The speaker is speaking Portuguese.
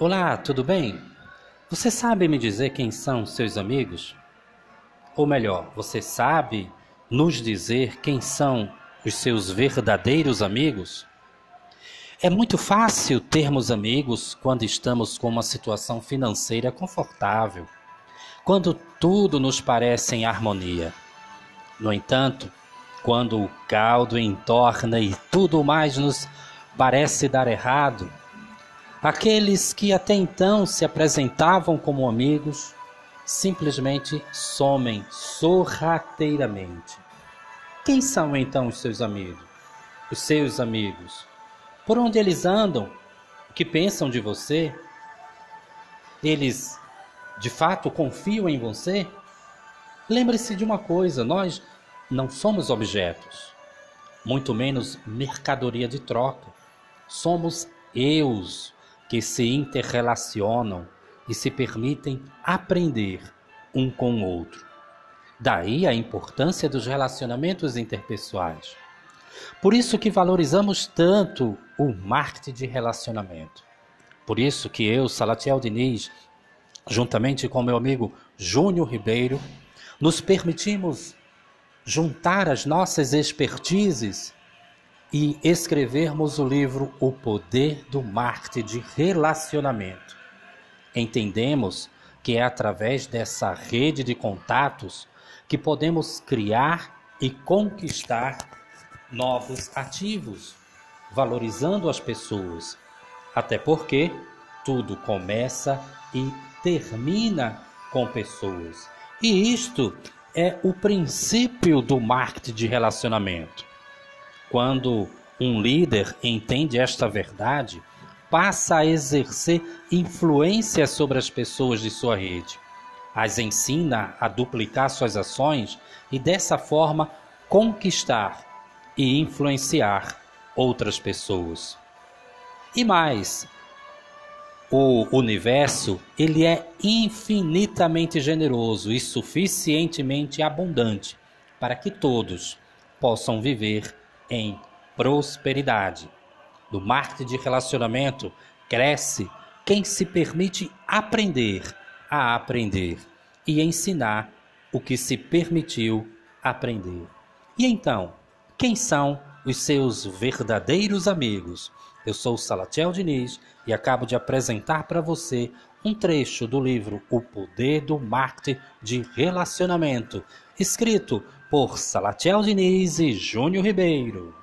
Olá, tudo bem? Você sabe me dizer quem são seus amigos? Ou melhor, você sabe nos dizer quem são os seus verdadeiros amigos? É muito fácil termos amigos quando estamos com uma situação financeira confortável, quando tudo nos parece em harmonia. No entanto, quando o caldo entorna e tudo mais nos parece dar errado, aqueles que até então se apresentavam como amigos simplesmente somem sorrateiramente. Quem são então os seus amigos? Os seus amigos? Por onde eles andam? O que pensam de você? Eles de fato confiam em você? Lembre-se de uma coisa: nós não somos objetos, muito menos mercadoria de troca. Somos eus que se interrelacionam e se permitem aprender um com o outro. Daí a importância dos relacionamentos interpessoais. Por isso que valorizamos tanto o marketing de relacionamento. Por isso que eu, Salatiel Diniz, juntamente com meu amigo Júnior Ribeiro, nos permitimos juntar as nossas expertises e escrevermos o livro O Poder do Marketing de Relacionamento. Entendemos que é através dessa rede de contatos que podemos criar e conquistar novos ativos, valorizando as pessoas. Até porque tudo começa e termina com pessoas. E isto é o princípio do marketing de relacionamento. Quando um líder entende esta verdade, passa a exercer influência sobre as pessoas de sua rede, as ensina a duplicar suas ações e dessa forma conquistar e influenciar outras pessoas. E mais, o universo, ele é infinitamente generoso e suficientemente abundante para que todos possam viver em prosperidade. No marketing de relacionamento, cresce quem se permite aprender a aprender e ensinar o que se permitiu aprender. E então, quem são os seus verdadeiros amigos? Eu sou Salatiel Diniz e acabo de apresentar para você um trecho do livro O Poder do Marketing de Relacionamento, escrito por Salatiel Diniz e Júnior Ribeiro.